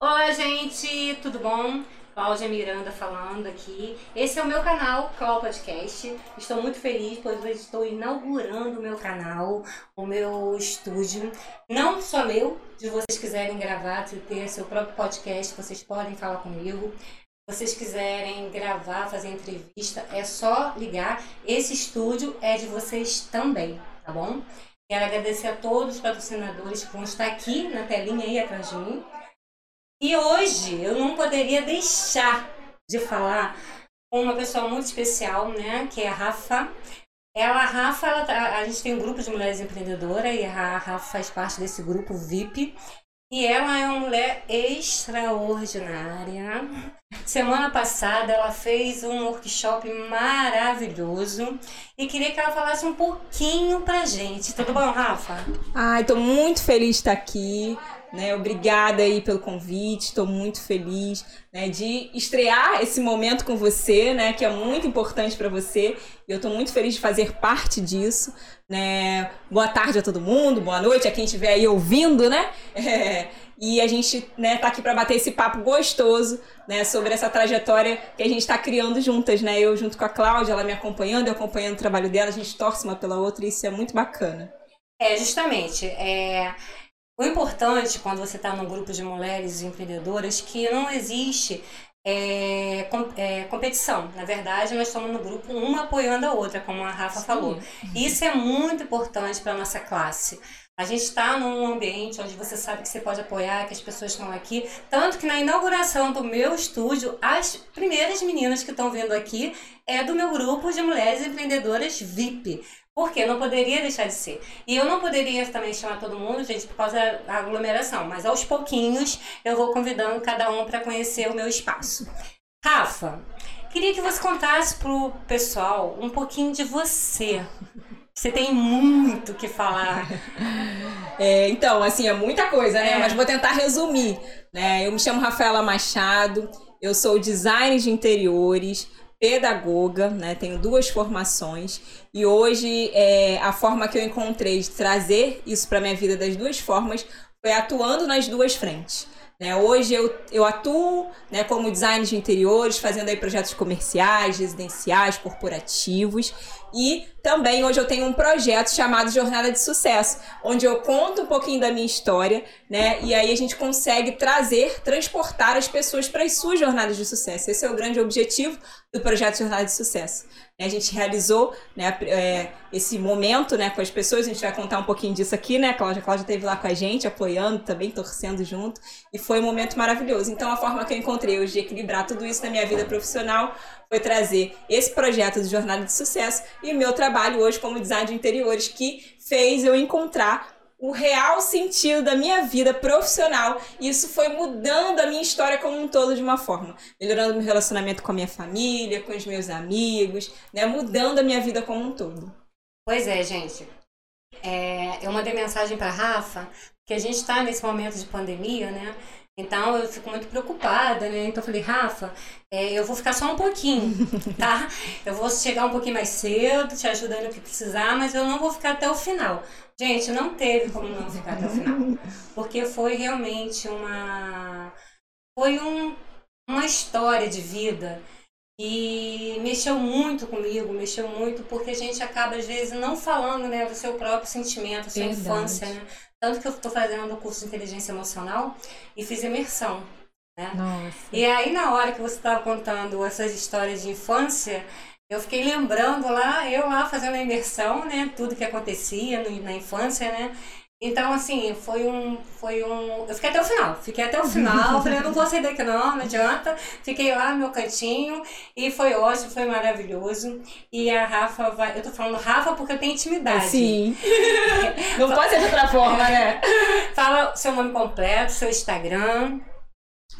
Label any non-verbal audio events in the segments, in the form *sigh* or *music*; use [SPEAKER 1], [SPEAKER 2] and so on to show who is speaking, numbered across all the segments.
[SPEAKER 1] Olá, gente, tudo bom? Cláudia Miranda falando aqui. Esse é o meu canal, Clau Podcast. Estou muito feliz, pois estou inaugurando o meu canal, o meu estúdio. Não só meu, se vocês quiserem gravar, ter seu próprio podcast, vocês podem falar comigo. Se vocês quiserem gravar, fazer entrevista, é só ligar. Esse estúdio é de vocês também, tá bom? Quero agradecer a todos os patrocinadores que vão estar aqui na telinha aí atrás de mim. E hoje eu não poderia deixar de falar com uma pessoa muito especial, né? Que é a Rafa. Ela, a Rafa, ela, tá, a gente tem um grupo de mulheres empreendedoras e a Rafa faz parte desse grupo VIP. E ela é uma mulher extraordinária. Semana passada ela fez um workshop maravilhoso e queria que ela falasse um pouquinho pra gente. Tudo bom, Rafa?
[SPEAKER 2] Ai, tô muito feliz de estar aqui. Né, obrigada aí pelo convite, estou muito feliz né, de estrear esse momento com você, né, que é muito importante para você. E eu estou muito feliz de fazer parte disso. Né? Boa tarde a todo mundo, boa noite a quem estiver aí ouvindo, né? É, *laughs* e a gente né, tá aqui para bater esse papo gostoso né, sobre essa trajetória que a gente está criando juntas, né? Eu junto com a Cláudia, ela me acompanhando, eu acompanhando o trabalho dela, a gente torce uma pela outra e isso é muito bacana.
[SPEAKER 1] É, justamente. É... O importante quando você está num grupo de mulheres empreendedoras que não existe é, com, é, competição. Na verdade, nós estamos no grupo uma apoiando a outra, como a Rafa Sim. falou. Isso é muito importante para a nossa classe. A gente está num ambiente onde você sabe que você pode apoiar, que as pessoas estão aqui. Tanto que na inauguração do meu estúdio, as primeiras meninas que estão vindo aqui é do meu grupo de mulheres empreendedoras VIP. Porque não poderia deixar de ser. E eu não poderia também chamar todo mundo, gente, por causa da aglomeração. Mas aos pouquinhos eu vou convidando cada um para conhecer o meu espaço. Rafa, queria que você contasse pro pessoal um pouquinho de você. Você tem muito que falar. *laughs*
[SPEAKER 2] É, então, assim, é muita coisa, né? É. Mas vou tentar resumir. Né? Eu me chamo Rafaela Machado, eu sou designer de interiores, pedagoga, né? Tenho duas formações e hoje é, a forma que eu encontrei de trazer isso para minha vida das duas formas foi atuando nas duas frentes. Né? Hoje eu, eu atuo né, como designer de interiores, fazendo aí projetos comerciais, residenciais, corporativos e também hoje eu tenho um projeto chamado Jornada de Sucesso, onde eu conto um pouquinho da minha história, né? E aí a gente consegue trazer, transportar as pessoas para as suas jornadas de sucesso. Esse é o grande objetivo do projeto Jornada de Sucesso. A gente realizou né, é, esse momento né, com as pessoas, a gente vai contar um pouquinho disso aqui, né? Cláudia, a Cláudia esteve lá com a gente, apoiando também, torcendo junto, e foi um momento maravilhoso. Então, a forma que eu encontrei hoje de equilibrar tudo isso na minha vida profissional foi trazer esse projeto de Jornada de Sucesso e o meu trabalho hoje como design de interiores, que fez eu encontrar o real sentido da minha vida profissional. E isso foi mudando a minha história como um todo de uma forma. Melhorando meu relacionamento com a minha família, com os meus amigos, né? Mudando a minha vida como um todo.
[SPEAKER 1] Pois é, gente. É, eu mandei mensagem para Rafa, que a gente está nesse momento de pandemia, né? Então eu fico muito preocupada, né? Então eu falei, Rafa, é, eu vou ficar só um pouquinho, tá? *laughs* Eu vou chegar um pouquinho mais cedo, te ajudando no que precisar, mas eu não vou ficar até o final. Gente, não teve como não ficar até o final. Porque foi realmente uma. Foi um, uma história de vida e mexeu muito comigo, mexeu muito, porque a gente acaba, às vezes, não falando né, do seu próprio sentimento, da sua Verdade. infância, né? Tanto que eu estou fazendo o curso de inteligência emocional e fiz imersão. Né? Nossa. E aí, na hora que você estava contando essas histórias de infância, eu fiquei lembrando lá, eu lá fazendo a imersão, né? Tudo que acontecia no, na infância, né? Então, assim, foi um, foi um. Eu fiquei até o final. Fiquei até o final. *laughs* falei, eu não vou sair daqui, não, não adianta. Fiquei lá no meu cantinho e foi ótimo, foi maravilhoso. E a Rafa vai. Eu tô falando Rafa porque eu tenho intimidade.
[SPEAKER 2] Sim. *laughs* não pode ser de outra forma, né? *laughs*
[SPEAKER 1] Fala seu nome completo, seu Instagram.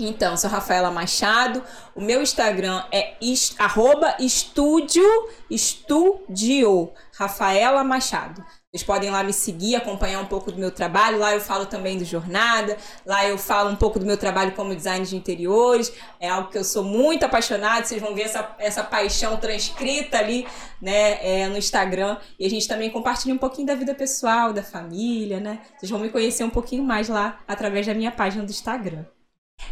[SPEAKER 2] Então, sou Rafaela Machado. O meu Instagram é est, arroba estúdio, estúdio, Rafaela Machado. Vocês podem lá me seguir, acompanhar um pouco do meu trabalho. Lá eu falo também do Jornada. Lá eu falo um pouco do meu trabalho como design de interiores. É algo que eu sou muito apaixonada. Vocês vão ver essa, essa paixão transcrita ali né, é, no Instagram. E a gente também compartilha um pouquinho da vida pessoal, da família, né? Vocês vão me conhecer um pouquinho mais lá através da minha página do Instagram.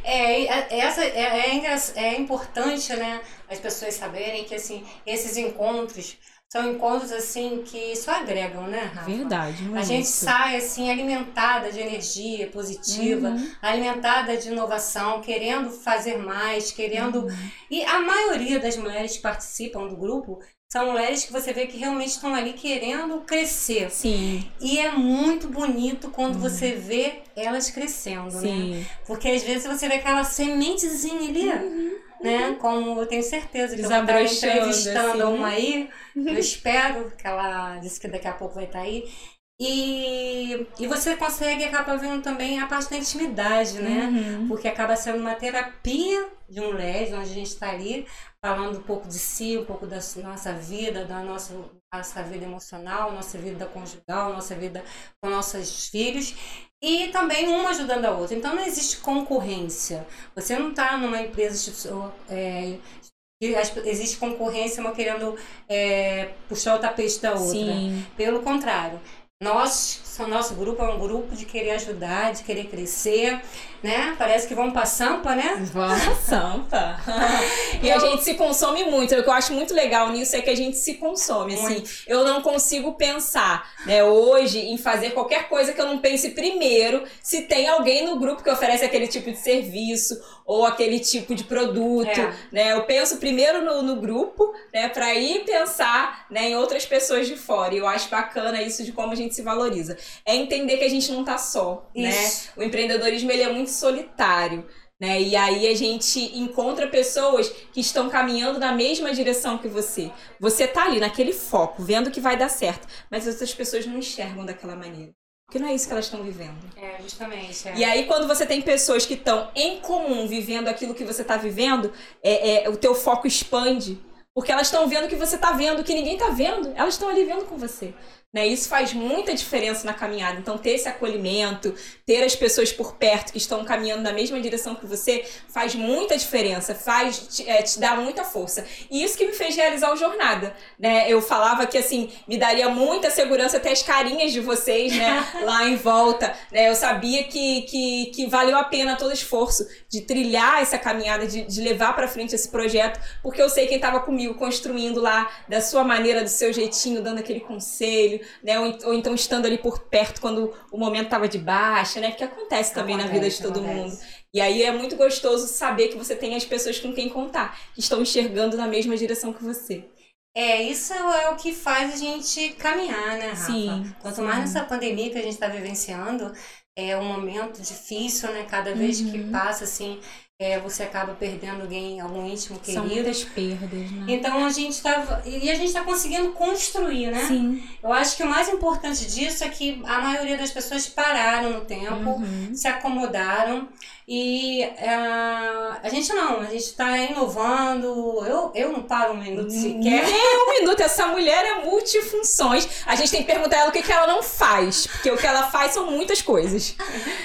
[SPEAKER 1] É, essa, é, é, é importante, né, as pessoas saberem que, assim, esses encontros são encontros assim que só agregam, né, Rafa?
[SPEAKER 2] Verdade.
[SPEAKER 1] Muito. A gente sai assim alimentada de energia positiva, uhum. alimentada de inovação, querendo fazer mais, querendo. Uhum. E a maioria das mulheres que participam do grupo são mulheres que você vê que realmente estão ali querendo crescer.
[SPEAKER 2] Sim.
[SPEAKER 1] E é muito bonito quando uhum. você vê elas crescendo, né? Sim. né? Porque às vezes você vê aquela sementezinha ali. Uhum né? Como eu tenho certeza que eu vou estar entrevistando assim. uma aí, *laughs* eu espero que ela disse que daqui a pouco vai estar aí. E, e você consegue acabar vendo também a parte da intimidade, né? Uhum. Porque acaba sendo uma terapia de um LED, onde a gente está ali falando um pouco de si, um pouco da nossa vida, da nossa, nossa vida emocional, nossa vida conjugal, nossa vida com nossos filhos e também uma ajudando a outra. Então não existe concorrência. Você não está numa empresa é, existe concorrência, uma querendo é, puxar o tapete da outra. Sim. Pelo contrário, nós, nosso grupo é um grupo de querer ajudar, de querer crescer né? Parece que vão pra Sampa, né?
[SPEAKER 2] Vão pra *laughs* Sampa. e a gente se consome muito. O que eu acho muito legal nisso é que a gente se consome, assim. Muito. Eu não consigo pensar, né, hoje em fazer qualquer coisa que eu não pense primeiro se tem alguém no grupo que oferece aquele tipo de serviço ou aquele tipo de produto, é. né? Eu penso primeiro no, no grupo, né, para ir pensar, né, em outras pessoas de fora. E eu acho bacana isso de como a gente se valoriza. É entender que a gente não tá só, né? isso. né? O empreendedorismo ele é muito solitário. Né? E aí a gente encontra pessoas que estão caminhando na mesma direção que você. Você tá ali naquele foco, vendo que vai dar certo, mas outras pessoas não enxergam daquela maneira. Porque não é isso que elas estão vivendo.
[SPEAKER 1] É, justamente. É.
[SPEAKER 2] E aí, quando você tem pessoas que estão em comum vivendo aquilo que você está vivendo, é, é, o teu foco expande. Porque elas estão vendo o que você está vendo, que ninguém está vendo. Elas estão ali vendo com você. Né? Isso faz muita diferença na caminhada. Então, ter esse acolhimento, ter as pessoas por perto que estão caminhando na mesma direção que você, faz muita diferença, faz te, é, te dá muita força. E isso que me fez realizar o jornada. Né? Eu falava que assim, me daria muita segurança ter as carinhas de vocês né? *laughs* lá em volta. Né? Eu sabia que, que, que valeu a pena todo o esforço de trilhar essa caminhada, de, de levar para frente esse projeto, porque eu sei quem estava comigo construindo lá da sua maneira, do seu jeitinho, dando aquele conselho né? Ou, ou então estando ali por perto quando o momento estava de baixa, né? Porque acontece também acontece, na vida de todo acontece. mundo. E aí é muito gostoso saber que você tem as pessoas com quem contar, que estão enxergando na mesma direção que você.
[SPEAKER 1] É, isso é o que faz a gente caminhar, né, Rafa? Sim. Quanto sim. mais nessa pandemia que a gente está vivenciando, é um momento difícil, né? Cada vez uhum. que passa, assim, é, você acaba perdendo alguém, algum íntimo querido.
[SPEAKER 2] São muitas perdas, né?
[SPEAKER 1] Então a gente tá. E a gente está conseguindo construir, né? Sim. Eu acho que o mais importante disso é que a maioria das pessoas pararam no tempo, uhum. se acomodaram. E uh, a gente não, a gente está inovando. Eu, eu não paro um minuto sequer.
[SPEAKER 2] Nem um minuto. Essa mulher é multifunções. A gente tem que perguntar ela o que, que ela não faz. Porque o que ela faz são muitas coisas.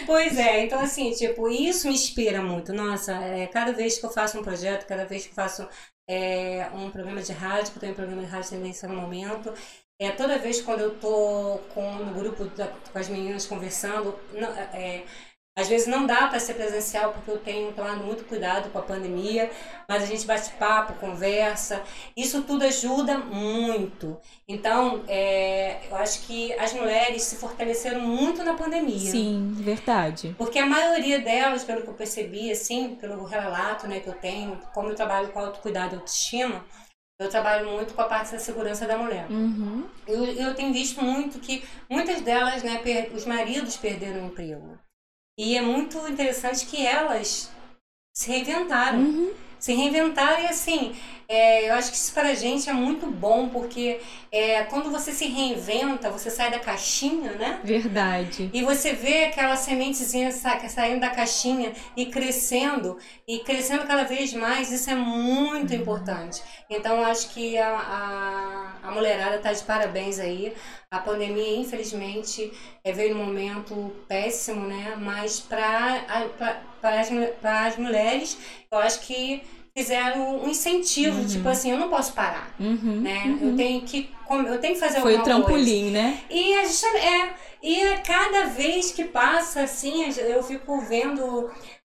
[SPEAKER 1] Pois é, então assim, tipo, isso me inspira muito. Nossa é, cada vez que eu faço um projeto, cada vez que eu faço é, um programa de rádio, que eu tenho um programa de rádio tendência no momento, é, toda vez quando eu tô com, no grupo da, com as meninas conversando, não, é, às vezes não dá para ser presencial porque eu tenho tomado muito cuidado com a pandemia, mas a gente bate papo, conversa, isso tudo ajuda muito. Então, é, eu acho que as mulheres se fortaleceram muito na pandemia.
[SPEAKER 2] Sim, verdade.
[SPEAKER 1] Porque a maioria delas, pelo que eu percebi, assim, pelo relato né, que eu tenho, como eu trabalho com autocuidado e autoestima, eu trabalho muito com a parte da segurança da mulher. Uhum. Eu, eu tenho visto muito que muitas delas, né, os maridos perderam o emprego. E é muito interessante que elas se reinventaram. Uhum. Se reinventaram e assim, é, eu acho que isso para a gente é muito bom, porque é, quando você se reinventa, você sai da caixinha, né?
[SPEAKER 2] Verdade.
[SPEAKER 1] E você vê aquela sementezinha sa saindo da caixinha e crescendo, e crescendo cada vez mais, isso é muito uhum. importante. Então, eu acho que a, a, a mulherada está de parabéns aí. A pandemia, infelizmente, é, veio num momento péssimo, né? Mas para as, as mulheres, eu acho que fizeram um incentivo, uhum. tipo assim, eu não posso parar, uhum, né? Uhum. Eu tenho que eu tenho que fazer
[SPEAKER 2] Foi
[SPEAKER 1] alguma
[SPEAKER 2] o trampolim,
[SPEAKER 1] coisa.
[SPEAKER 2] né?
[SPEAKER 1] E a gente, é, e cada vez que passa, assim, eu fico vendo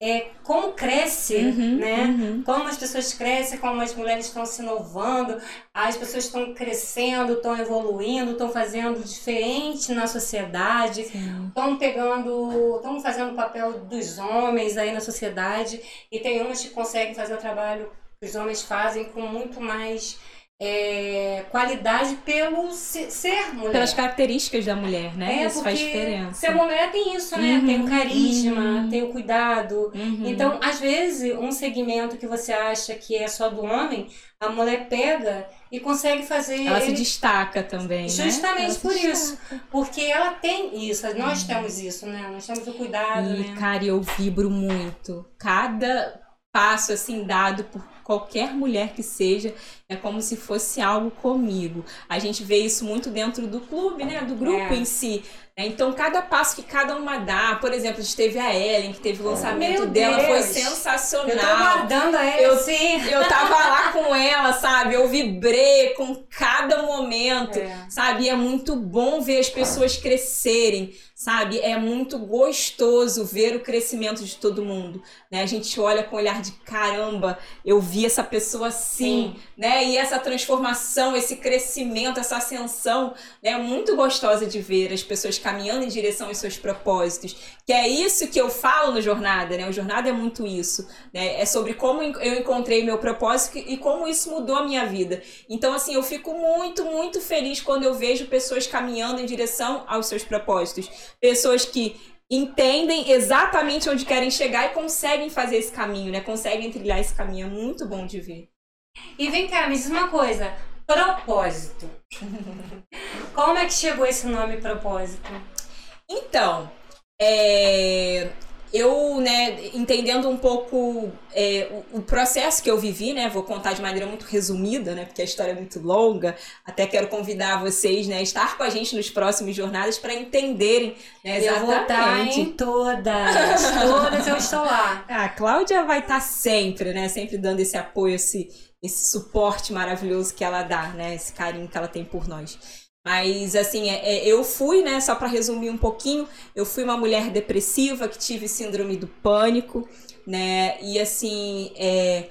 [SPEAKER 1] é, como cresce,
[SPEAKER 2] Uhum,
[SPEAKER 1] né?
[SPEAKER 2] uhum.
[SPEAKER 1] Como as pessoas crescem, como as mulheres estão se inovando, as pessoas estão crescendo, estão evoluindo, estão fazendo diferente na sociedade, estão pegando, estão fazendo o papel dos homens aí na sociedade, e tem umas que conseguem fazer o trabalho que os homens fazem com muito mais é, qualidade pelo se- ser mulher.
[SPEAKER 2] Pelas características da mulher, né?
[SPEAKER 1] É,
[SPEAKER 2] isso faz diferença.
[SPEAKER 1] Ser mulher tem isso, né?
[SPEAKER 2] Uhum,
[SPEAKER 1] tem o carisma,
[SPEAKER 2] uhum.
[SPEAKER 1] tem o cuidado.
[SPEAKER 2] Uhum.
[SPEAKER 1] Então, às vezes, um segmento que você acha que é só do homem, a mulher pega e consegue fazer.
[SPEAKER 2] ela se
[SPEAKER 1] ele-
[SPEAKER 2] destaca também, né?
[SPEAKER 1] Justamente
[SPEAKER 2] se
[SPEAKER 1] por isso.
[SPEAKER 2] destaca.
[SPEAKER 1] Porque ela tem isso, nós temos isso, né? Nós temos o cuidado,
[SPEAKER 2] E,
[SPEAKER 1] né?
[SPEAKER 2] cara, eu vibro muito. Cada passo, assim, dado por qualquer mulher que seja, é como se fosse algo comigo. A gente vê isso muito dentro do clube, né? Do grupo
[SPEAKER 1] É.
[SPEAKER 2] em si. né? Então, cada passo que cada uma dá, por exemplo, a gente teve a Ellen, que teve o lançamento
[SPEAKER 1] Meu
[SPEAKER 2] dela, foi
[SPEAKER 1] Deus!
[SPEAKER 2] sensacional.
[SPEAKER 1] Eu tô guardando ela
[SPEAKER 2] Eu-
[SPEAKER 1] assim. *laughs*
[SPEAKER 2] Eu tava lá com ela, sabe? Eu vibrei com cada momento,
[SPEAKER 1] É.
[SPEAKER 2] sabe? E é muito bom ver as pessoas crescerem, sabe? É muito gostoso ver o crescimento de todo mundo, né? A gente olha com o olhar de caramba, eu vi essa pessoa assim, né? E essa transformação, esse crescimento, essa ascensão, né? É muito gostosa de ver as pessoas caminhando em direção aos seus propósitos. Que é isso que eu falo no Jornada, né? O Jornada é muito isso, né? É sobre como eu encontrei meu propósito e como isso mudou a minha vida. Então, assim, eu fico muito, muito feliz quando eu vejo pessoas caminhando em direção aos seus propósitos. Pessoas que entendem exatamente onde querem chegar e conseguem fazer esse caminho, né? Conseguem trilhar esse caminho. É muito bom de ver.
[SPEAKER 1] E vem cá, me diz uma coisa. Propósito. Como é que chegou esse nome propósito?
[SPEAKER 2] Então, é, eu, né, entendendo um pouco é, o, o processo que eu vivi, né, vou contar de maneira muito resumida, né, porque a história é muito longa. Até quero convidar vocês, né, a estar com a gente nos próximos jornadas para entenderem, né,
[SPEAKER 1] Eu vou estar
[SPEAKER 2] exatamente.
[SPEAKER 1] em todas. *laughs* Todas eu estou lá.
[SPEAKER 2] A Cláudia vai estar sempre, né, sempre dando esse apoio, esse, esse suporte maravilhoso que ela dá, né, esse carinho que ela tem por nós. Mas, assim, é, é, eu fui, né, só para resumir um pouquinho, eu fui uma mulher depressiva que tive síndrome do pânico, né, e, assim, é,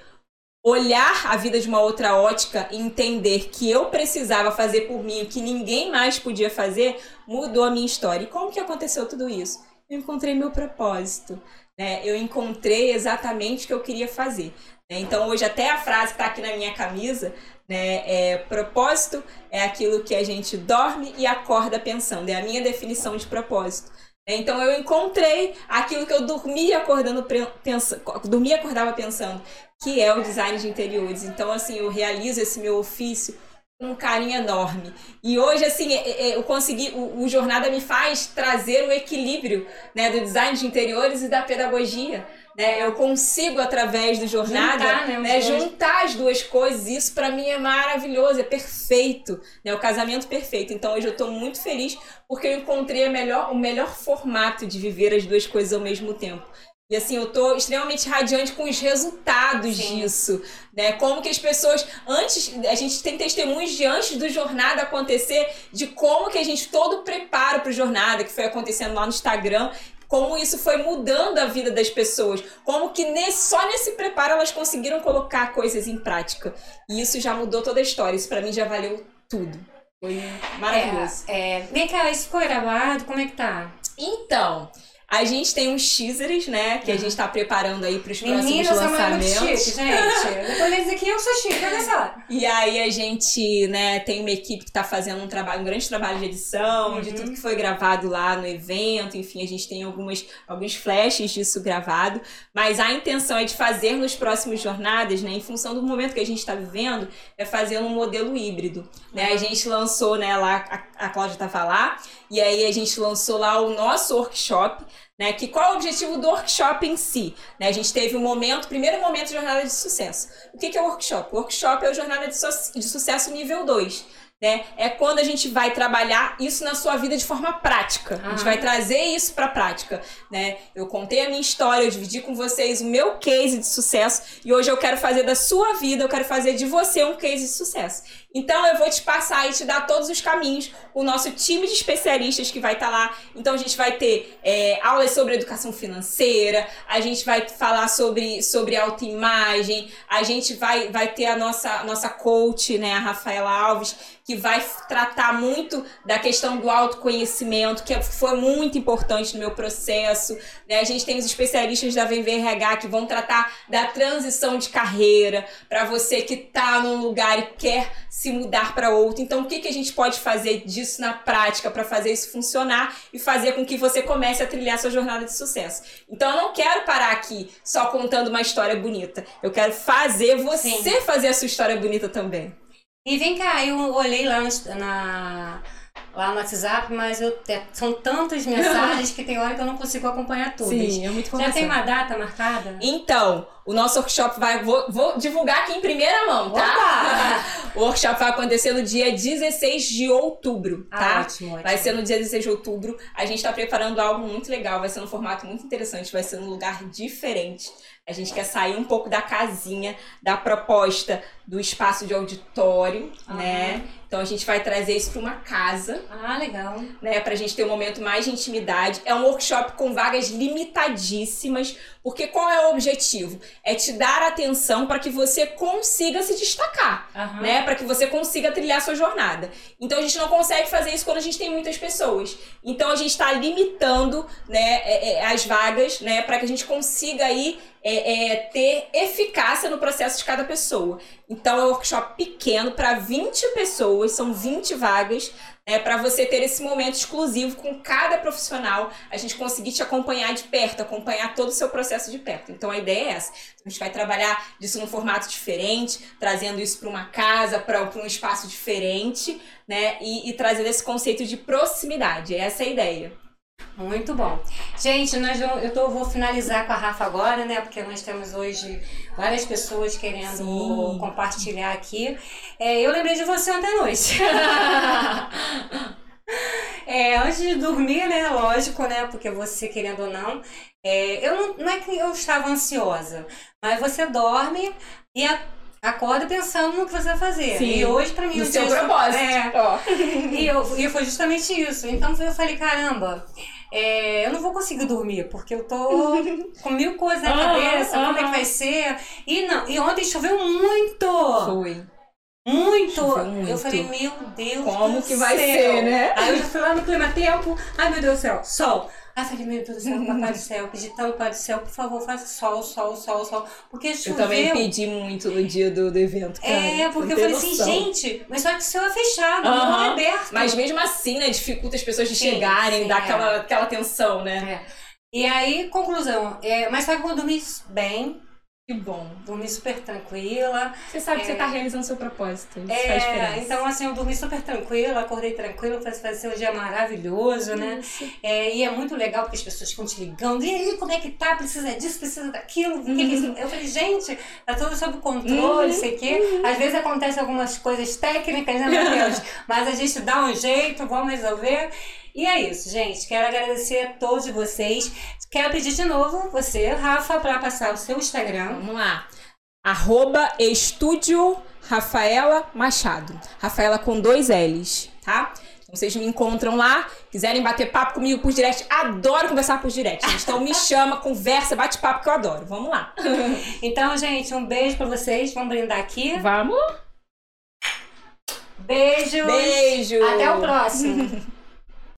[SPEAKER 2] olhar a vida de uma outra ótica e entender que eu precisava fazer por mim o que ninguém mais podia fazer, mudou a minha história. E como que aconteceu tudo isso? Eu encontrei meu propósito, né, eu encontrei exatamente o que eu queria fazer. né. Então, hoje, até a frase que está aqui na minha camisa, né, é propósito é aquilo que a gente dorme e acorda pensando. É a minha definição de propósito. né. Então eu encontrei aquilo que eu dormia acordando pensando, dormia acordava pensando, que é o design de interiores. Então assim, eu realizo esse meu ofício um carinho enorme. E hoje assim, eu consegui o, o jornada me faz trazer o equilíbrio, né, do design de interiores e da pedagogia. Né, eu consigo através do jornada
[SPEAKER 1] Juntar, né,
[SPEAKER 2] né, juntar as duas coisas. Isso para mim é maravilhoso, é perfeito, né, o casamento perfeito. Então hoje eu estou muito feliz porque eu encontrei melhor, o melhor formato de viver as duas coisas ao mesmo tempo. E assim, eu tô extremamente radiante com os resultados
[SPEAKER 1] Sim.
[SPEAKER 2] disso, né? Como que as pessoas antes, a gente tem testemunhos de antes do jornada acontecer, de como que a gente todo preparo para o jornada que foi acontecendo lá no Instagram, como isso foi mudando a vida das pessoas, como que nesse, só nesse preparo elas conseguiram colocar coisas em prática. E isso já mudou toda a história, isso para mim já valeu tudo. Foi maravilhoso.
[SPEAKER 1] É, é, vem cá, isso ficou gravado? Como é que tá?
[SPEAKER 2] Então, a gente tem uns teasers, né, que a gente tá preparando aí pros próximos
[SPEAKER 1] Menina, essa mulher é muito
[SPEAKER 2] lançamentos.
[SPEAKER 1] chique, gente. *laughs* Depois eles aqui, eu sou chique, olha só.
[SPEAKER 2] E aí a gente, né, tem uma equipe que tá fazendo um trabalho, um grande trabalho de edição, de
[SPEAKER 1] Uhum.
[SPEAKER 2] tudo que foi gravado lá no evento, enfim, a gente tem algumas, alguns flashes disso gravado, mas a intenção é de fazer nos próximos jornadas, né, em função do momento que a gente está vivendo, é fazer um modelo híbrido, né, a gente lançou, né, lá, a, a Cláudia tava lá, e aí a gente lançou lá o nosso workshop, né, que qual é o objetivo do workshop em si? Né, a gente teve um momento, primeiro momento de jornada de sucesso. O que, que é o workshop? O workshop é o jornada de, su- de sucesso nível 2. Né? É quando a gente vai trabalhar isso na sua vida de forma prática. A gente vai trazer isso para a prática. Né? Eu contei a minha história, eu dividi com vocês o meu case de sucesso e hoje eu quero fazer da sua vida, eu quero fazer de você um case de sucesso. Então eu vou te passar e te dar todos os caminhos. O nosso time de especialistas que vai estar tá lá. Então a gente vai ter é, aulas sobre educação financeira, a gente vai falar sobre, sobre autoimagem, a gente vai, vai ter a nossa, nossa coach, né, a Rafaela Alves, que vai tratar muito da questão do autoconhecimento, que foi muito importante no meu processo. Né? A gente tem os especialistas da RH que vão tratar da transição de carreira para você que está num lugar e quer se mudar para outro. Então, o que, que a gente pode fazer disso na prática para fazer isso funcionar e fazer com que você comece a trilhar sua jornada de sucesso? Então, eu não quero parar aqui só contando uma história bonita. Eu quero fazer você Sim. fazer a sua história bonita também.
[SPEAKER 1] E vem cá, eu olhei lá na, lá no WhatsApp, mas eu, são tantas mensagens *laughs* que tem hora que eu não consigo acompanhar todas.
[SPEAKER 2] Sim, é muito
[SPEAKER 1] Já tem uma data marcada?
[SPEAKER 2] Então, o nosso workshop vai. Vou, vou divulgar aqui em primeira mão, tá? *laughs* o workshop vai acontecer no dia 16 de outubro, ah, tá? Ótimo, ótimo. Vai ser no dia 16 de outubro. A gente está preparando algo muito legal, vai ser num formato muito interessante, vai ser num lugar diferente. A gente quer sair um pouco da casinha, da proposta do espaço de auditório, uhum. né? Então a gente vai trazer isso para uma casa.
[SPEAKER 1] Ah, legal.
[SPEAKER 2] Né, pra gente ter um momento mais de intimidade. É um workshop com vagas limitadíssimas, porque qual é o objetivo? É te dar atenção para que você consiga se destacar, uhum. né? Para que você consiga trilhar sua jornada. Então a gente não consegue fazer isso quando a gente tem muitas pessoas. Então a gente está limitando, né, é, é, as vagas, né, para que a gente consiga aí é, é, ter eficácia no processo de cada pessoa. Então é um workshop pequeno para 20 pessoas, são 20 vagas, né, para você ter esse momento exclusivo com cada profissional, a gente conseguir te acompanhar de perto, acompanhar todo o seu processo de perto. Então a ideia é essa. A gente vai trabalhar disso num formato diferente, trazendo isso para uma casa, para um espaço diferente, né? E, e trazendo esse conceito de proximidade. Essa é a ideia.
[SPEAKER 1] Muito bom. Gente, nós, eu tô, vou finalizar com a Rafa agora, né? Porque nós temos hoje várias pessoas querendo Sim. compartilhar aqui. É, eu lembrei de você ontem à noite. *laughs* é, antes de dormir, né? Lógico, né? Porque você, querendo ou não, é, eu não, não é que eu estava ansiosa, mas você dorme e a, acorda pensando no que você vai fazer. Sim. E hoje, pra mim,
[SPEAKER 2] o seu propósito.
[SPEAKER 1] É, oh. *laughs* e, eu, e foi justamente isso. Então eu falei, caramba é, eu não vou conseguir dormir, porque eu tô *laughs* com mil coisas na cabeça, como é que vai ser. E não, e ontem choveu muito!
[SPEAKER 2] Foi.
[SPEAKER 1] Muito. muito! Eu falei, meu Deus
[SPEAKER 2] Como
[SPEAKER 1] que
[SPEAKER 2] vai
[SPEAKER 1] céu.
[SPEAKER 2] ser, né?
[SPEAKER 1] Aí eu já fui lá no clima tempo. Ai, meu Deus do céu, sol. Aí falei, meu Deus do céu, papai do céu, pedi tanto papai do céu, por favor, faça sol, sol, sol, sol. Porque choveu.
[SPEAKER 2] Eu também pedi muito no dia do, do evento, cara.
[SPEAKER 1] É, porque eu falei assim, gente, mas só que o céu é fechado, não é aberto.
[SPEAKER 2] Mas mesmo assim, né, dificulta as pessoas de sim, chegarem, sim, dá é. aquela, aquela tensão, né?
[SPEAKER 1] É. E aí, conclusão, é, mas só que eu dormi bem,
[SPEAKER 2] que bom.
[SPEAKER 1] Dormi super tranquila.
[SPEAKER 2] Você sabe é, que você está realizando seu propósito. Isso é, faz diferença.
[SPEAKER 1] Então, assim, eu dormi super tranquila, acordei tranquila, vai ser um dia maravilhoso, né? É, e é muito legal porque as pessoas ficam te ligando. E aí, como é que tá? Precisa disso, precisa daquilo? Uhum. Que que é eu falei, gente, tá tudo sob controle, uhum. sei o quê. Uhum. Às vezes acontecem algumas coisas técnicas, né, meu Deus? *laughs* Mas a gente dá um jeito, vamos resolver. E é isso, gente. Quero agradecer a todos vocês. Quero pedir de novo você, Rafa, para passar o seu Instagram.
[SPEAKER 2] Vamos lá. Arroba Estúdio Rafaela Machado. Rafaela com dois L's, tá? Então vocês me encontram lá, quiserem bater papo comigo por direct, adoro conversar por direct. Gente. Então me *laughs* chama, conversa, bate papo que eu adoro. Vamos lá. *laughs*
[SPEAKER 1] então, gente, um beijo para vocês. Vamos brindar aqui.
[SPEAKER 2] Vamos.
[SPEAKER 1] Beijo.
[SPEAKER 2] Beijo.
[SPEAKER 1] Até o próximo. *laughs*